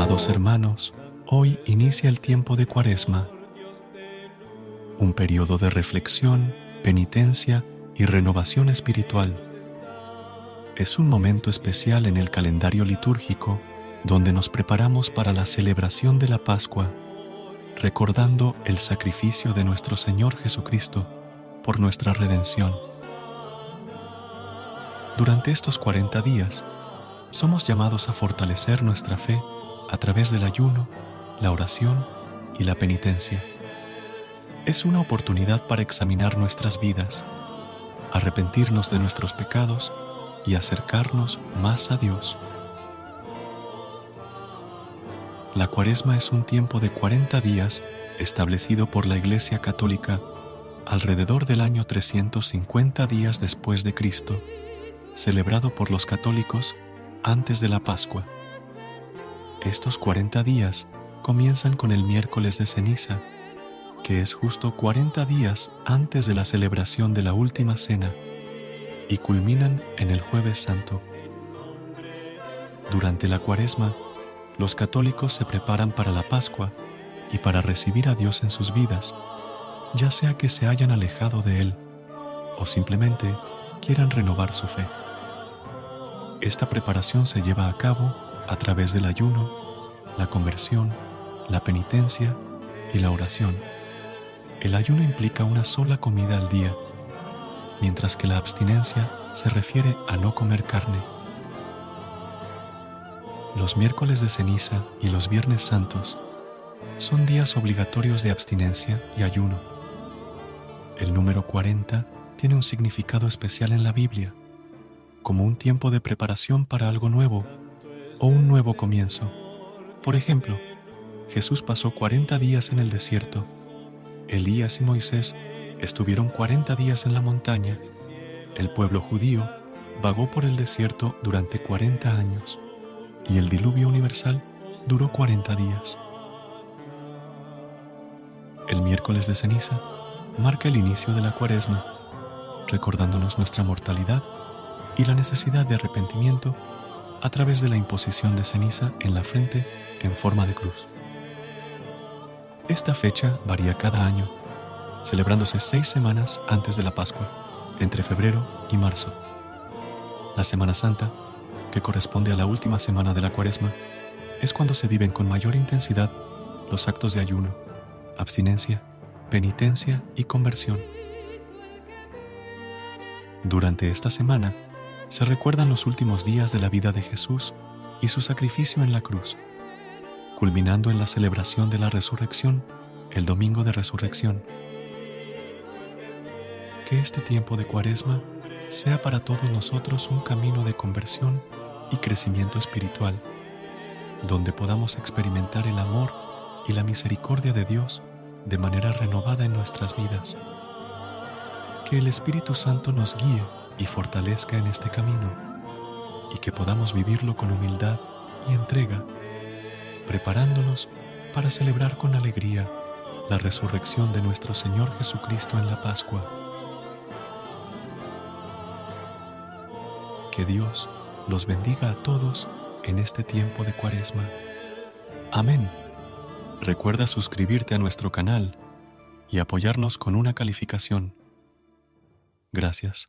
Amados hermanos, hoy inicia el tiempo de Cuaresma, un periodo de reflexión, penitencia y renovación espiritual. Es un momento especial en el calendario litúrgico donde nos preparamos para la celebración de la Pascua, recordando el sacrificio de nuestro Señor Jesucristo por nuestra redención. Durante estos 40 días, somos llamados a fortalecer nuestra fe a través del ayuno, la oración y la penitencia. Es una oportunidad para examinar nuestras vidas, arrepentirnos de nuestros pecados y acercarnos más a Dios. La cuaresma es un tiempo de 40 días establecido por la Iglesia Católica alrededor del año 350 días después de Cristo, celebrado por los católicos antes de la Pascua. Estos 40 días comienzan con el miércoles de ceniza, que es justo 40 días antes de la celebración de la última cena, y culminan en el jueves santo. Durante la cuaresma, los católicos se preparan para la Pascua y para recibir a Dios en sus vidas, ya sea que se hayan alejado de Él o simplemente quieran renovar su fe. Esta preparación se lleva a cabo a través del ayuno, la conversión, la penitencia y la oración. El ayuno implica una sola comida al día, mientras que la abstinencia se refiere a no comer carne. Los miércoles de ceniza y los viernes santos son días obligatorios de abstinencia y ayuno. El número 40 tiene un significado especial en la Biblia, como un tiempo de preparación para algo nuevo o un nuevo comienzo. Por ejemplo, Jesús pasó 40 días en el desierto. Elías y Moisés estuvieron 40 días en la montaña. El pueblo judío vagó por el desierto durante 40 años y el diluvio universal duró 40 días. El miércoles de ceniza marca el inicio de la cuaresma, recordándonos nuestra mortalidad y la necesidad de arrepentimiento a través de la imposición de ceniza en la frente en forma de cruz. Esta fecha varía cada año, celebrándose seis semanas antes de la Pascua, entre febrero y marzo. La Semana Santa, que corresponde a la última semana de la Cuaresma, es cuando se viven con mayor intensidad los actos de ayuno, abstinencia, penitencia y conversión. Durante esta semana, se recuerdan los últimos días de la vida de Jesús y su sacrificio en la cruz, culminando en la celebración de la resurrección el domingo de resurrección. Que este tiempo de cuaresma sea para todos nosotros un camino de conversión y crecimiento espiritual, donde podamos experimentar el amor y la misericordia de Dios de manera renovada en nuestras vidas. Que el Espíritu Santo nos guíe y fortalezca en este camino y que podamos vivirlo con humildad y entrega, preparándonos para celebrar con alegría la resurrección de nuestro Señor Jesucristo en la Pascua. Que Dios los bendiga a todos en este tiempo de Cuaresma. Amén. Recuerda suscribirte a nuestro canal y apoyarnos con una calificación. Gracias.